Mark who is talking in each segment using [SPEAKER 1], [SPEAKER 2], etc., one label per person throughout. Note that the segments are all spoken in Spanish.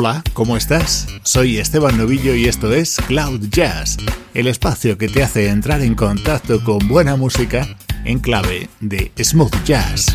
[SPEAKER 1] Hola, ¿cómo estás? Soy Esteban Novillo y esto es Cloud Jazz, el espacio que te hace entrar en contacto con buena música en clave de smooth jazz.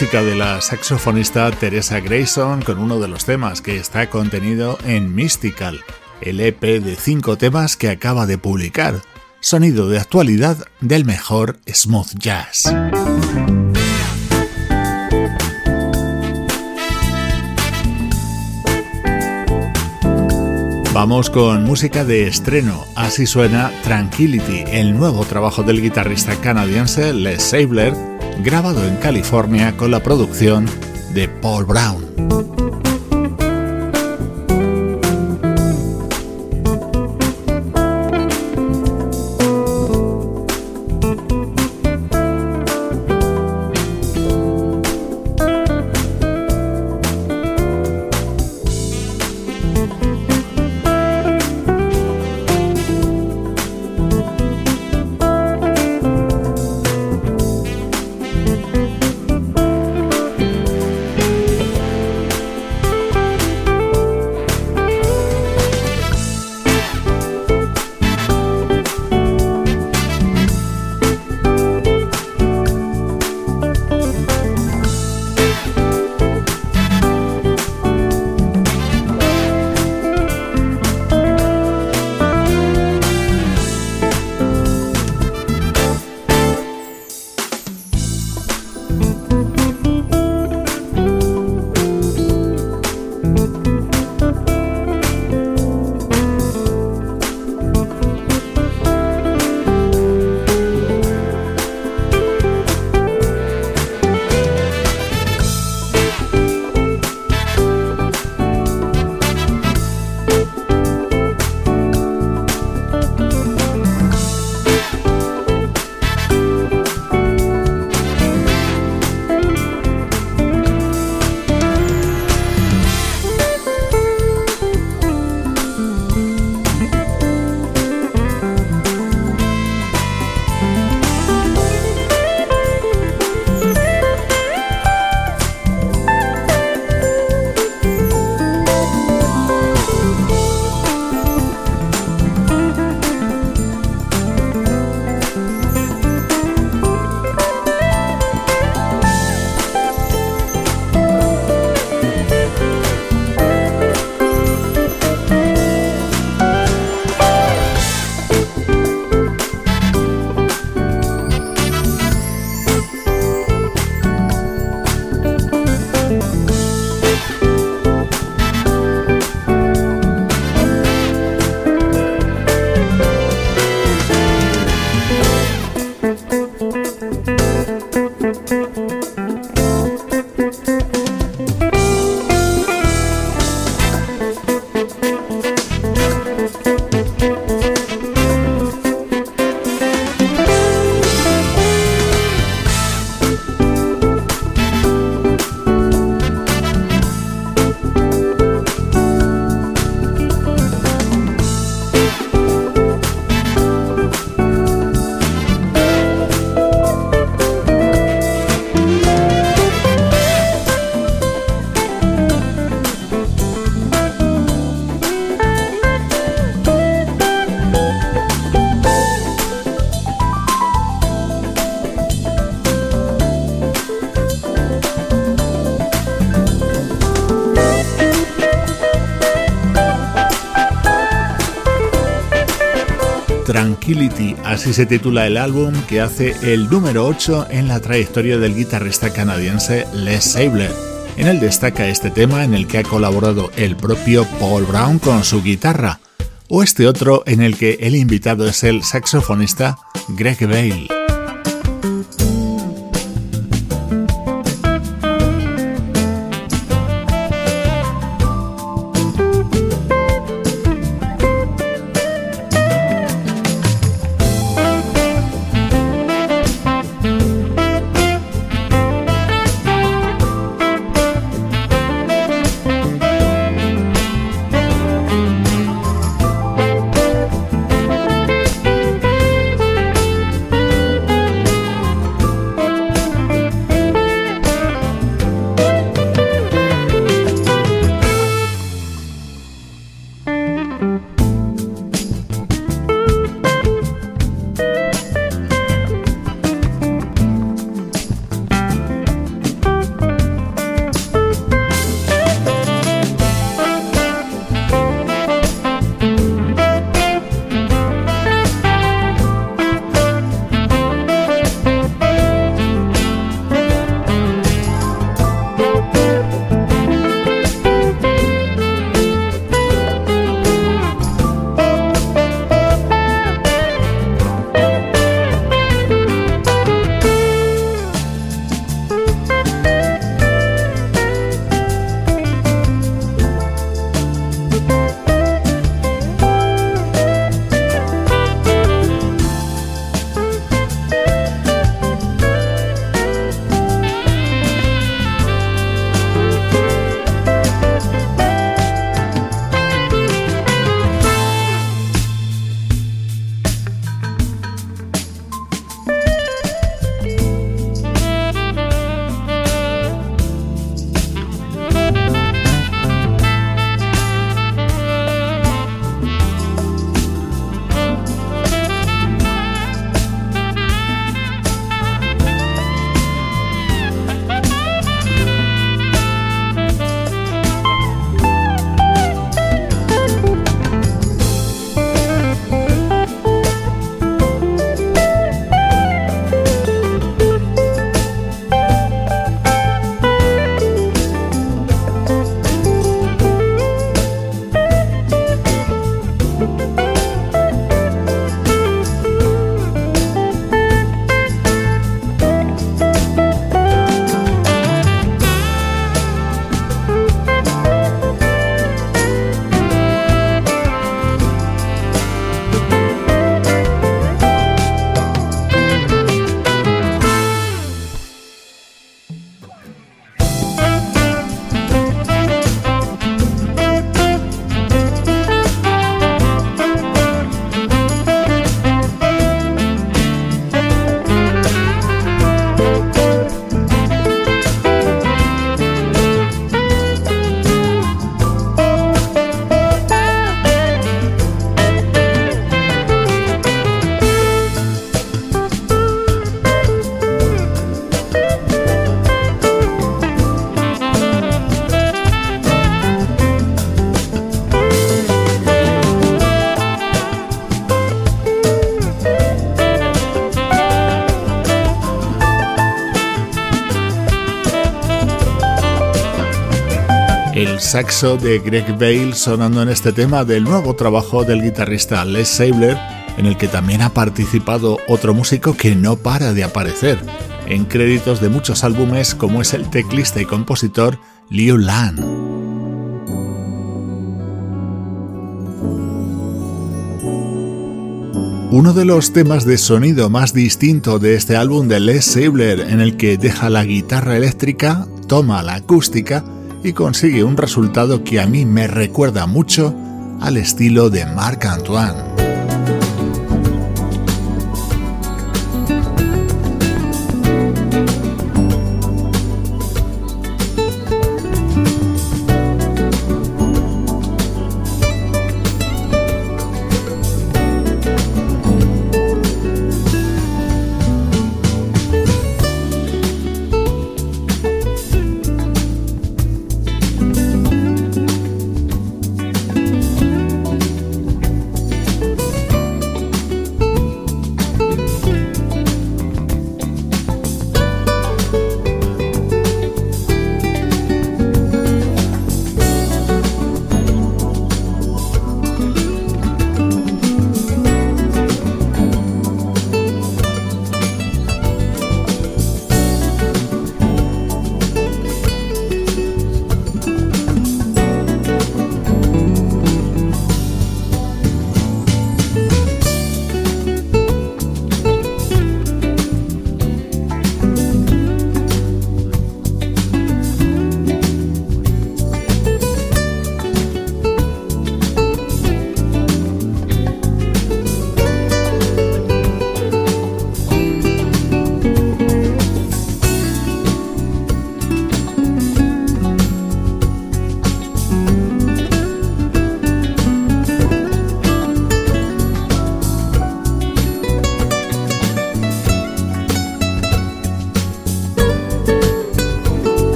[SPEAKER 1] Música de la saxofonista Teresa Grayson con uno de los temas que está contenido en Mystical, el EP de cinco temas que acaba de publicar, sonido de actualidad del mejor smooth jazz. Vamos con música de estreno, así suena Tranquility, el nuevo trabajo del guitarrista canadiense Les Sabler grabado en California con la producción de Paul Brown. Así se titula el álbum que hace el número 8 en la trayectoria del guitarrista canadiense Les Sabler. En él destaca este tema en el que ha colaborado el propio Paul Brown con su guitarra, o este otro en el que el invitado es el saxofonista Greg Bale. Saxo de Greg Bale sonando en este tema del nuevo trabajo del guitarrista Les Sabler, en el que también ha participado otro músico que no para de aparecer en créditos de muchos álbumes como es el teclista y compositor Liu Lan. Uno de los temas de sonido más distinto de este álbum de Les Sabler, en el que deja la guitarra eléctrica, toma la acústica y consigue un resultado que a mí me recuerda mucho al estilo de Marc Antoine.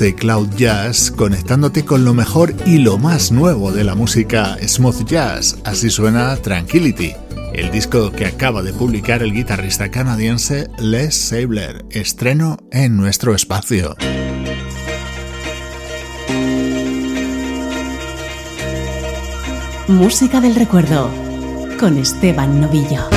[SPEAKER 1] Desde Cloud Jazz, conectándote con lo mejor y lo más nuevo de la música smooth jazz. Así suena Tranquility, el disco que acaba de publicar el guitarrista canadiense Les Sabler, estreno en nuestro espacio.
[SPEAKER 2] Música del recuerdo con Esteban Novillo.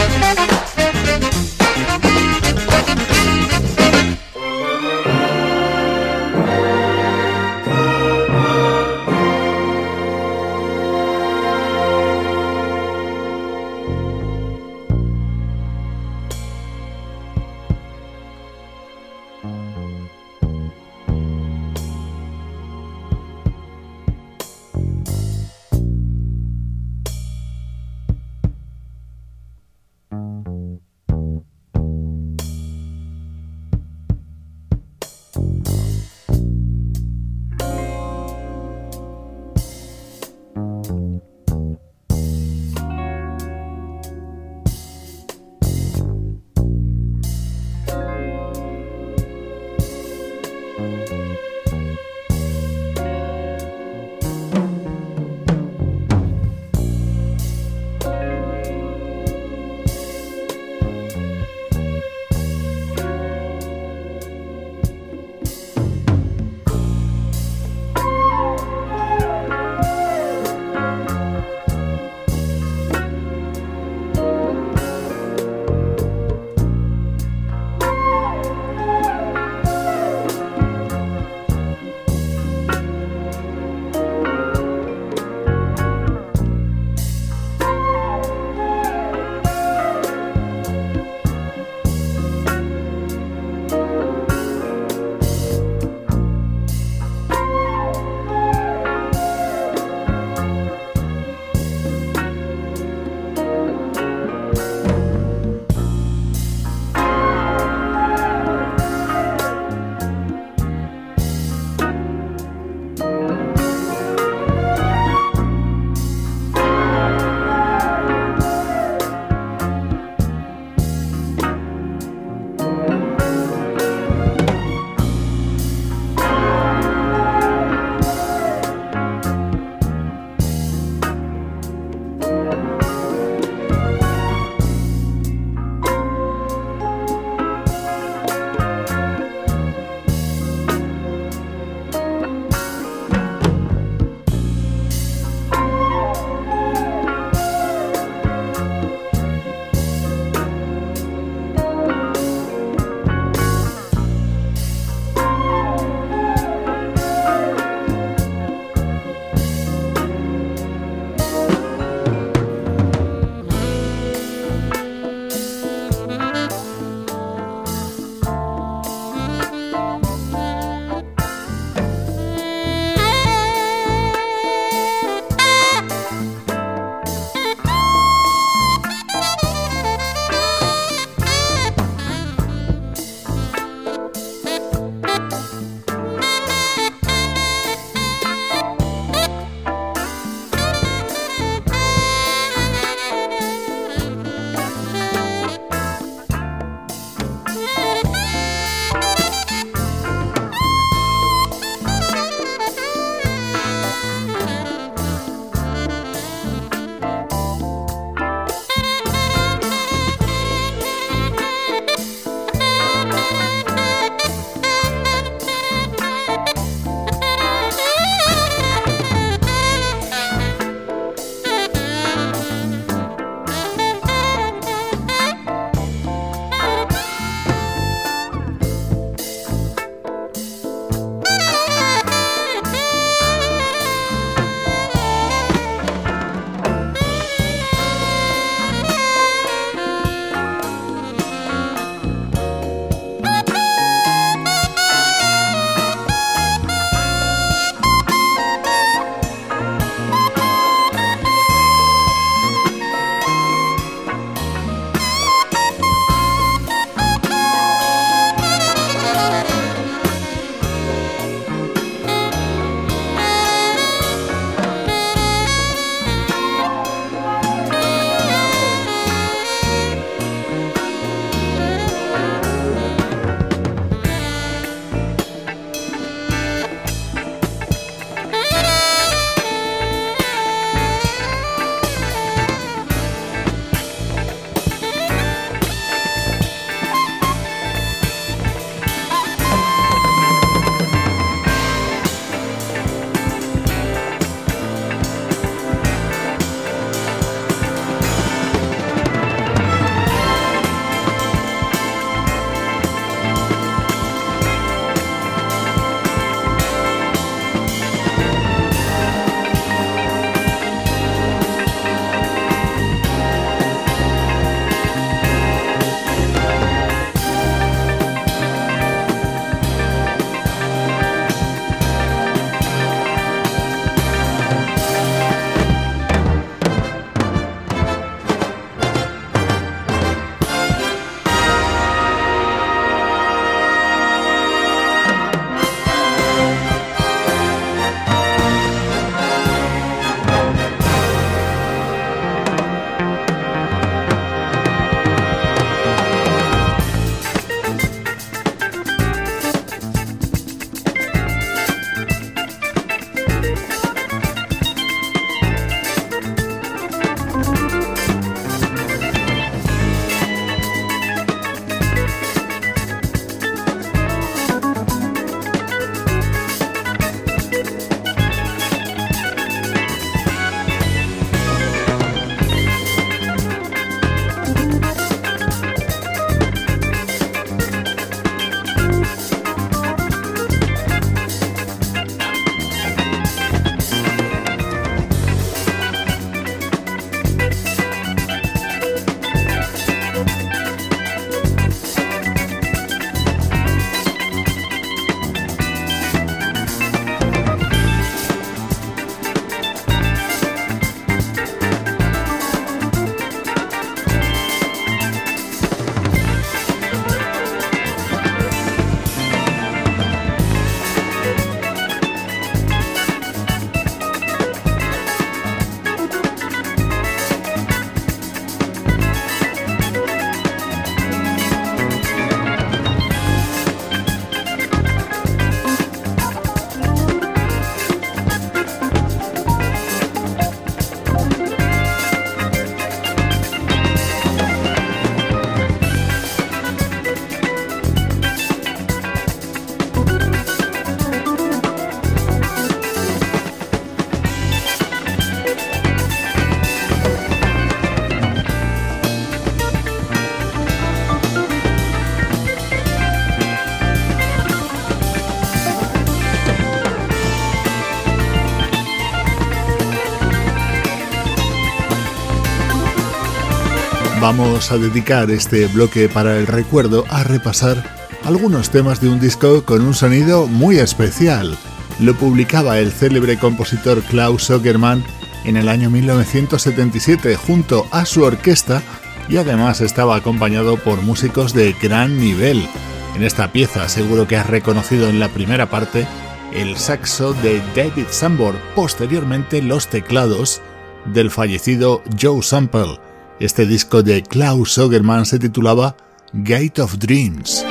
[SPEAKER 1] Vamos a dedicar este bloque para el recuerdo a repasar algunos temas de un disco con un sonido muy especial. Lo publicaba el célebre compositor Klaus Sogerman en el año 1977 junto a su orquesta y además estaba acompañado por músicos de gran nivel. En esta pieza seguro que has reconocido en la primera parte el saxo de David Sambor, posteriormente los teclados del fallecido Joe Sample. Este disco de Klaus Sogerman se titulaba Gate of Dreams.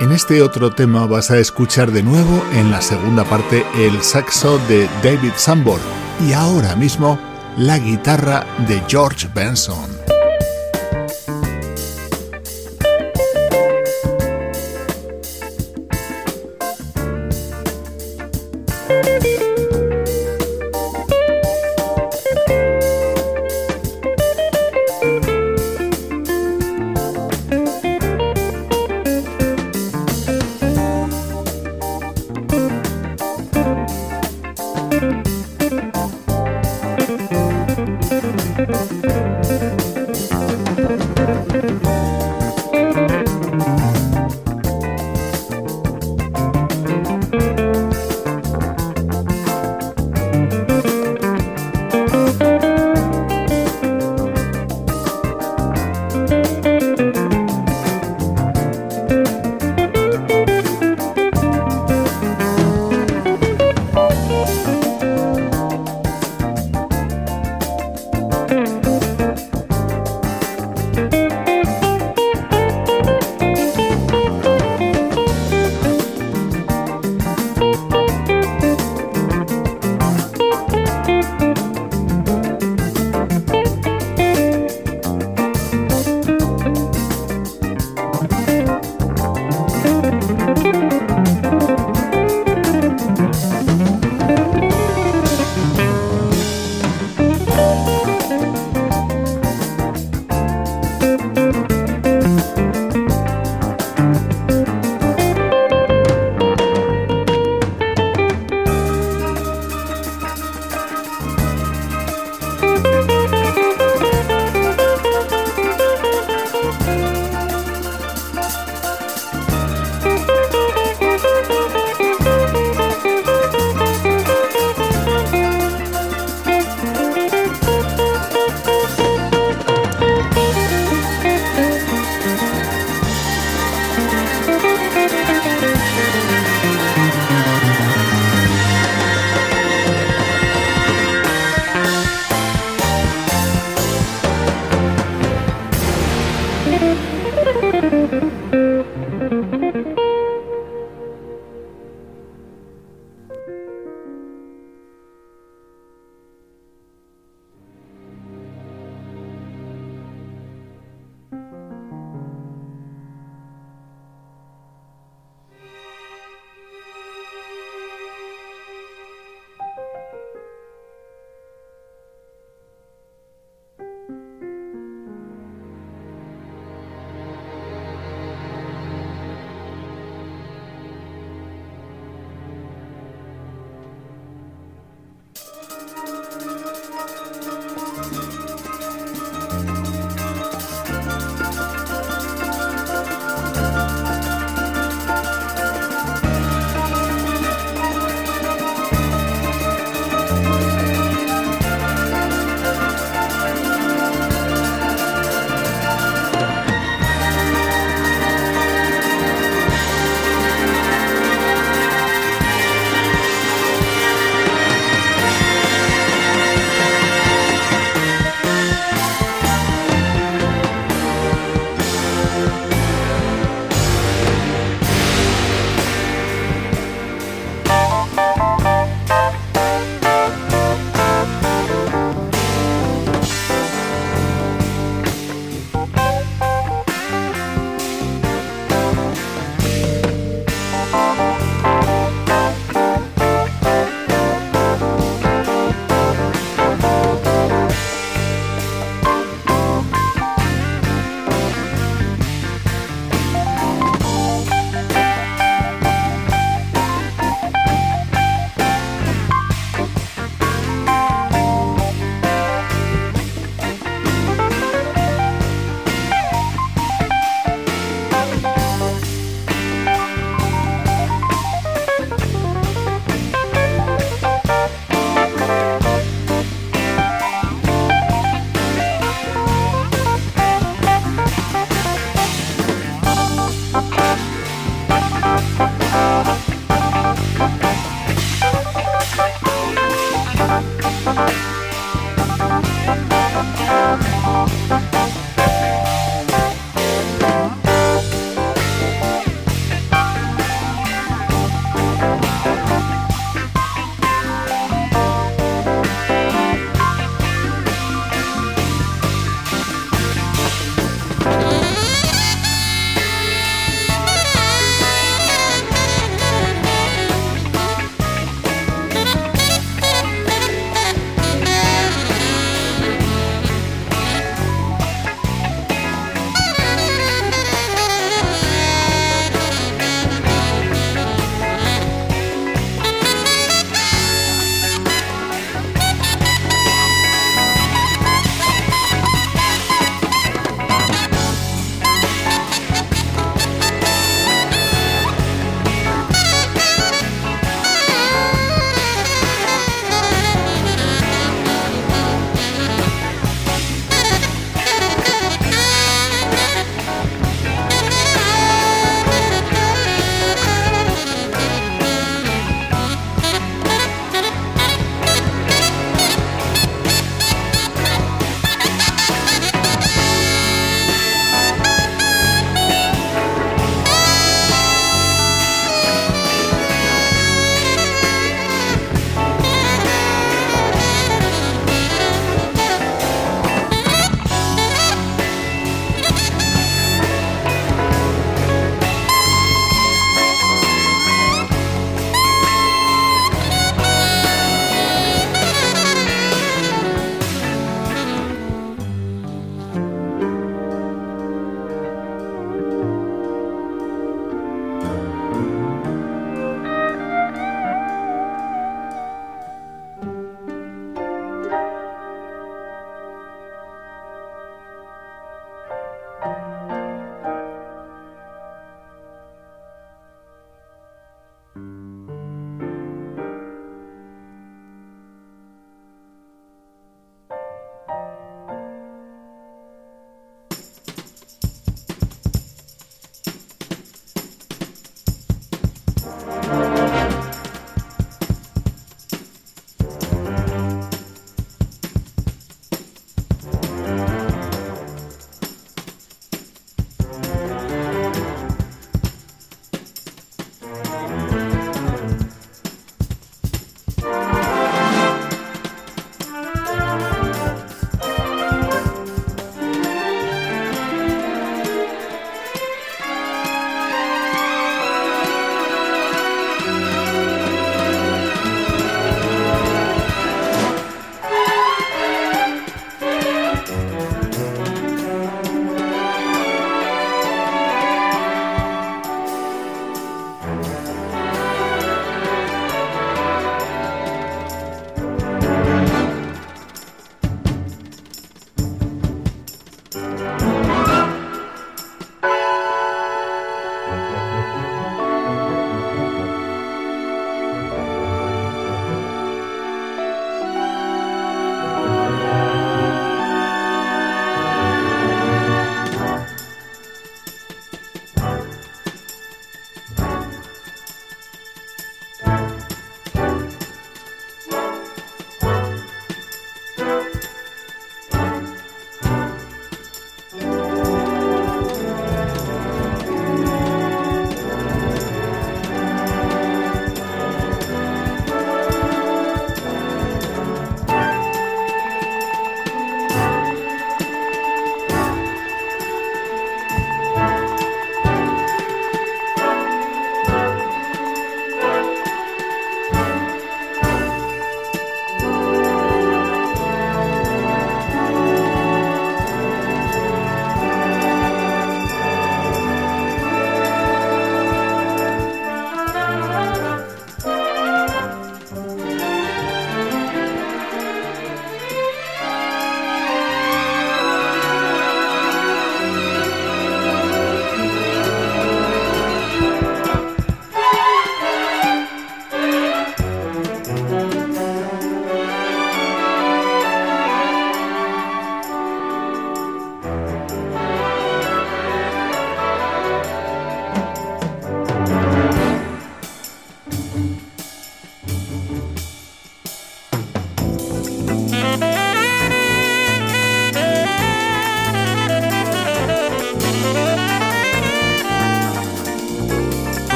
[SPEAKER 1] En este otro tema vas a escuchar de nuevo en la segunda parte el saxo de David Sambor y ahora mismo la guitarra de George Benson.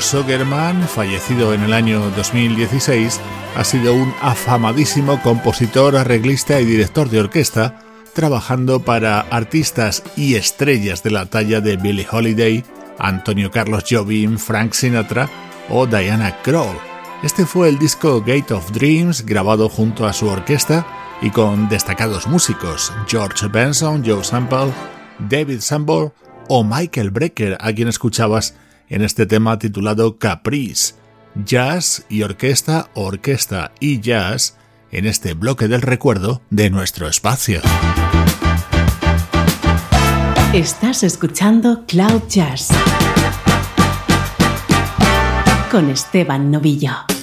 [SPEAKER 1] Sogerman, fallecido en el año 2016, ha sido un afamadísimo compositor, arreglista y director de orquesta, trabajando para artistas y estrellas de la talla de Billie Holiday, Antonio Carlos Jobim, Frank Sinatra o Diana Krall. Este fue el disco Gate of Dreams, grabado junto a su orquesta y con destacados músicos George Benson, Joe Sample, David Sambor o Michael Brecker, a quien escuchabas en este tema titulado Caprice, jazz y orquesta, orquesta y jazz en este bloque del recuerdo de nuestro espacio.
[SPEAKER 2] Estás escuchando Cloud Jazz con Esteban Novillo.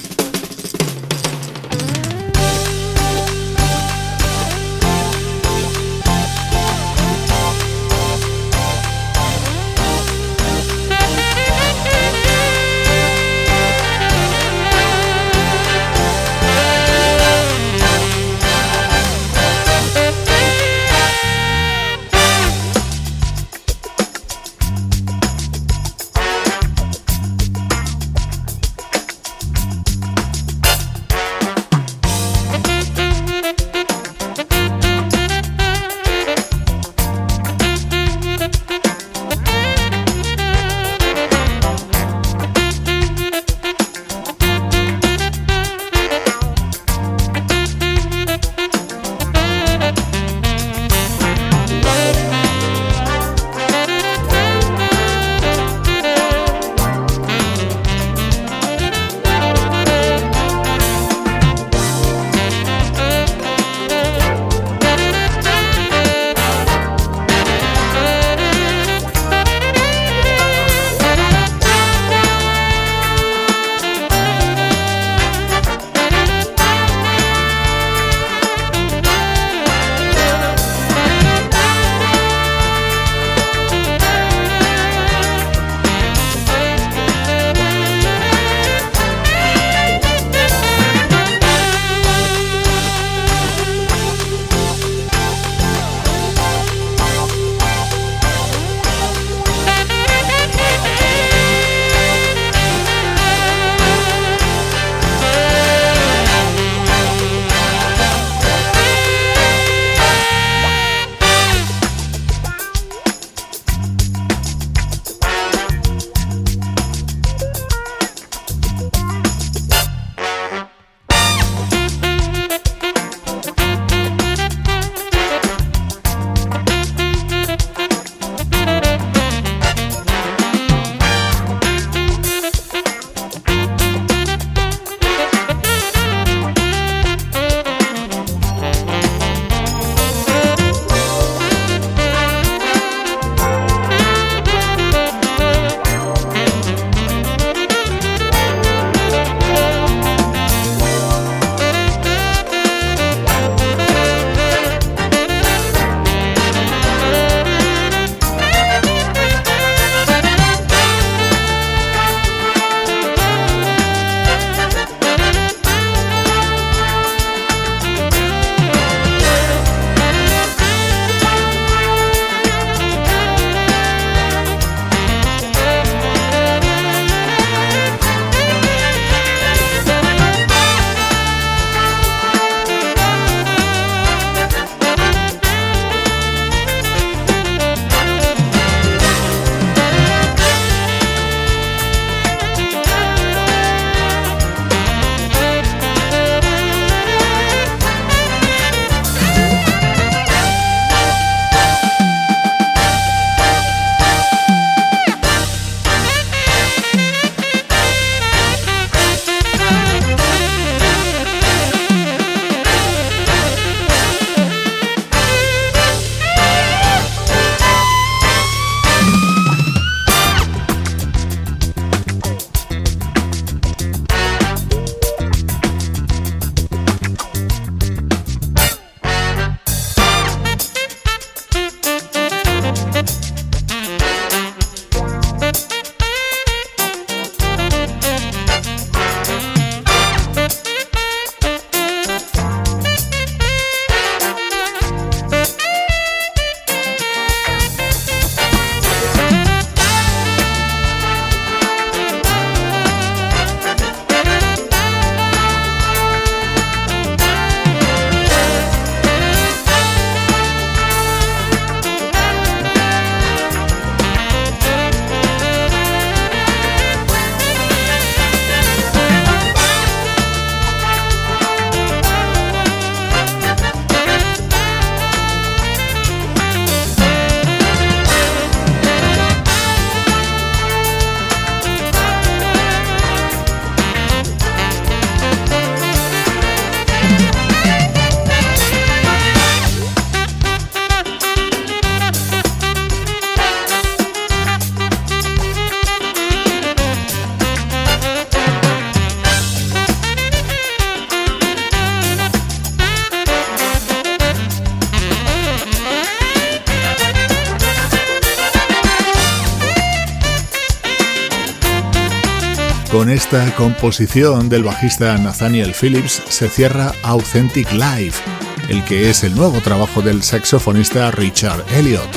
[SPEAKER 3] Esta composición del bajista Nathaniel Phillips se cierra Authentic Life, el que es el nuevo trabajo del saxofonista Richard Elliot,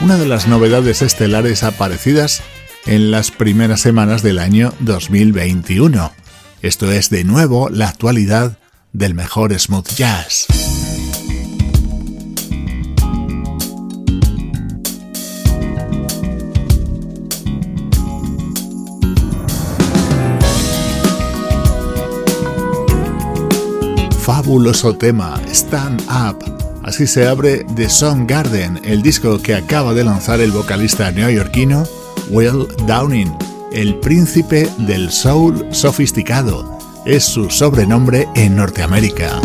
[SPEAKER 3] una de las novedades estelares aparecidas en las primeras semanas del año 2021. Esto es de nuevo la actualidad del mejor smooth jazz. Fabuloso tema, Stand Up. Así se abre The Song Garden, el disco que acaba de lanzar el vocalista neoyorquino Will Downing, el príncipe del soul sofisticado. Es su sobrenombre en Norteamérica.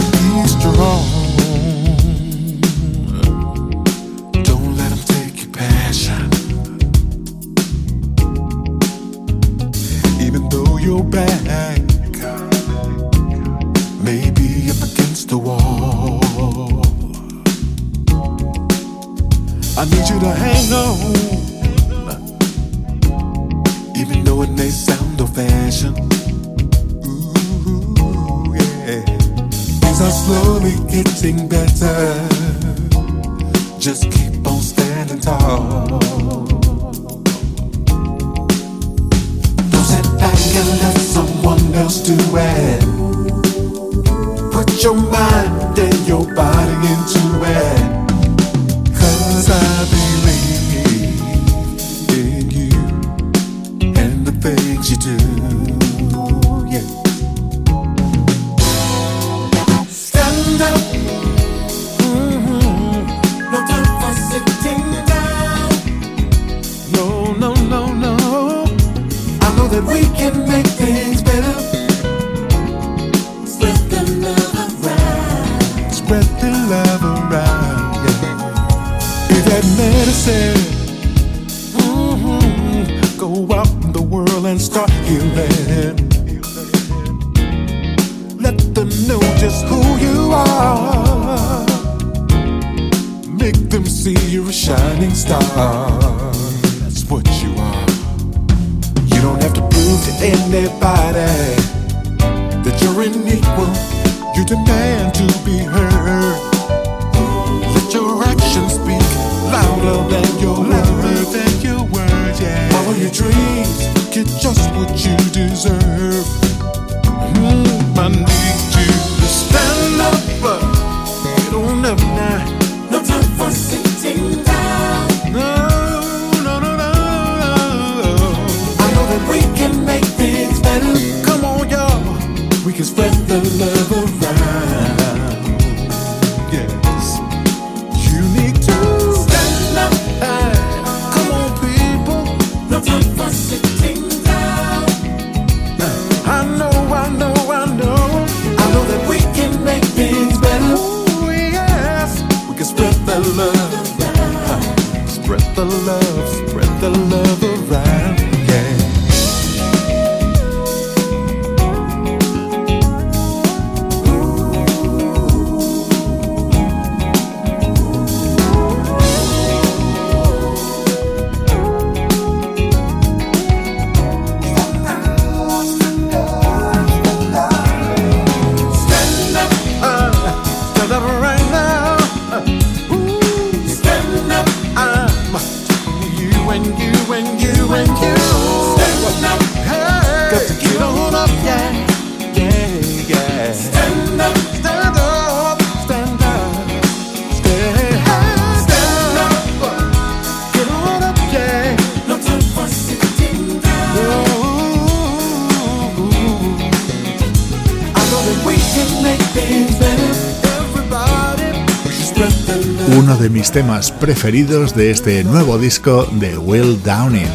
[SPEAKER 3] Temas preferidos de este nuevo disco de Will Downing.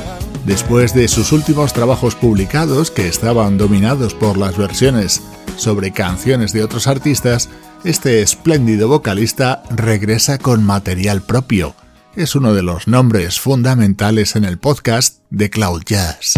[SPEAKER 3] Después de sus últimos trabajos publicados, que estaban dominados por las versiones sobre canciones de otros artistas, este espléndido vocalista regresa con material propio. Es uno de los nombres fundamentales en el podcast de Cloud Jazz.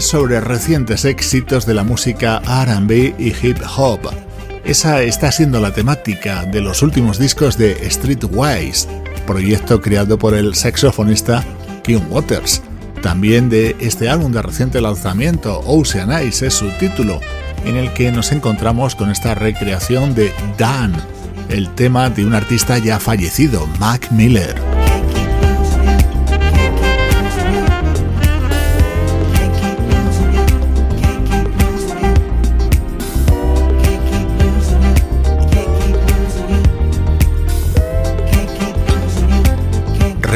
[SPEAKER 1] Sobre recientes éxitos de la música RB y hip hop. Esa está siendo la temática de los últimos discos de Streetwise, proyecto creado por el saxofonista Kim Waters. También de este álbum de reciente lanzamiento, Ocean Eyes es su título, en el que nos encontramos con esta recreación de Dan, el tema de un artista ya fallecido, Mac Miller.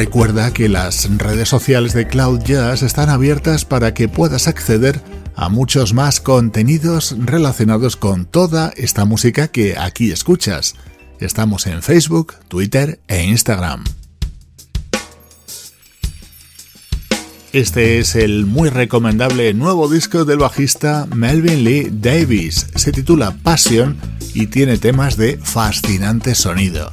[SPEAKER 1] Recuerda que las redes sociales de Cloud Jazz están abiertas para que puedas acceder a muchos más contenidos relacionados con toda esta música que aquí escuchas. Estamos en Facebook, Twitter e Instagram. Este es el muy recomendable nuevo disco del bajista Melvin Lee Davis. Se titula Passion y tiene temas de fascinante sonido.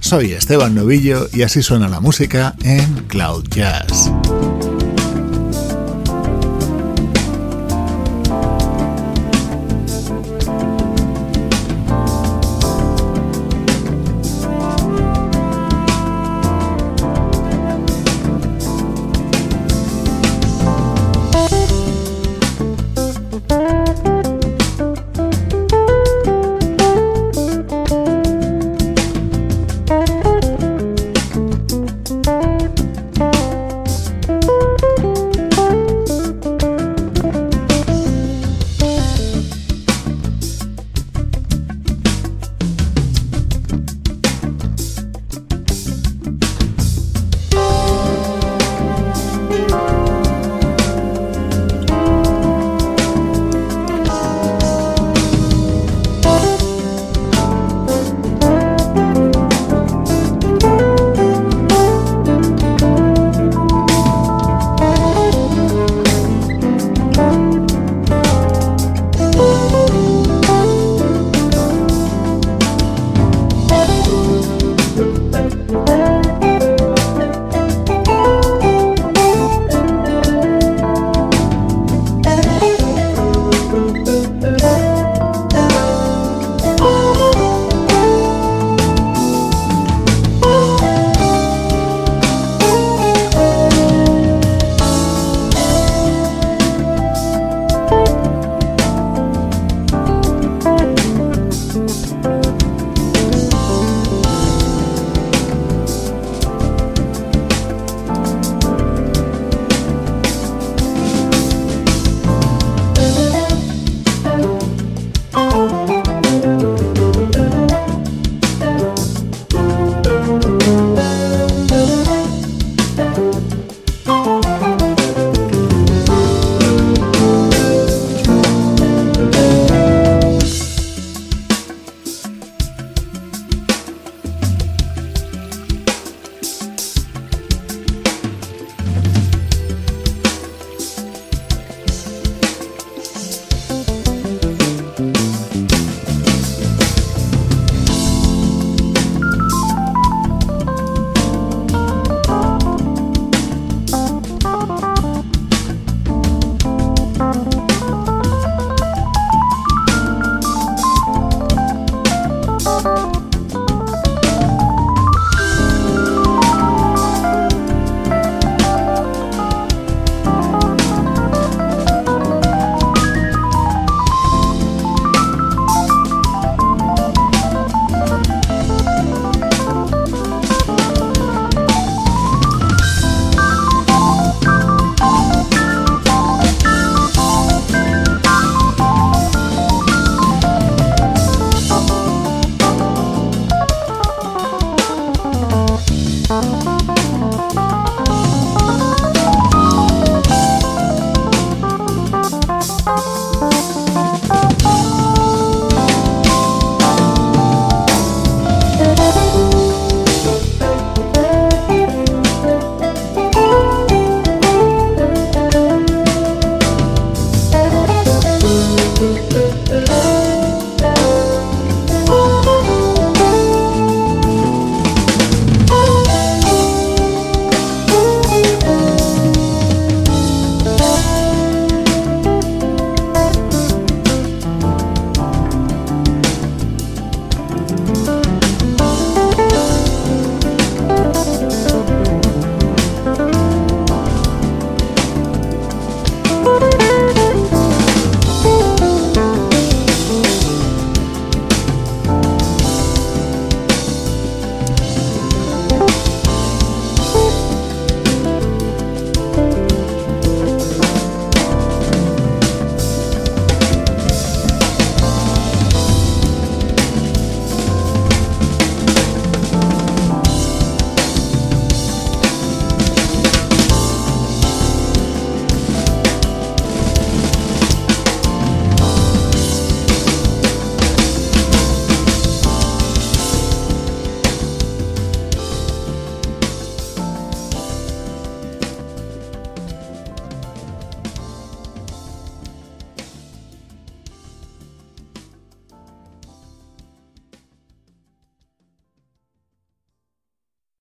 [SPEAKER 1] Soy Esteban Novillo y así suena la música en Cloud Jazz.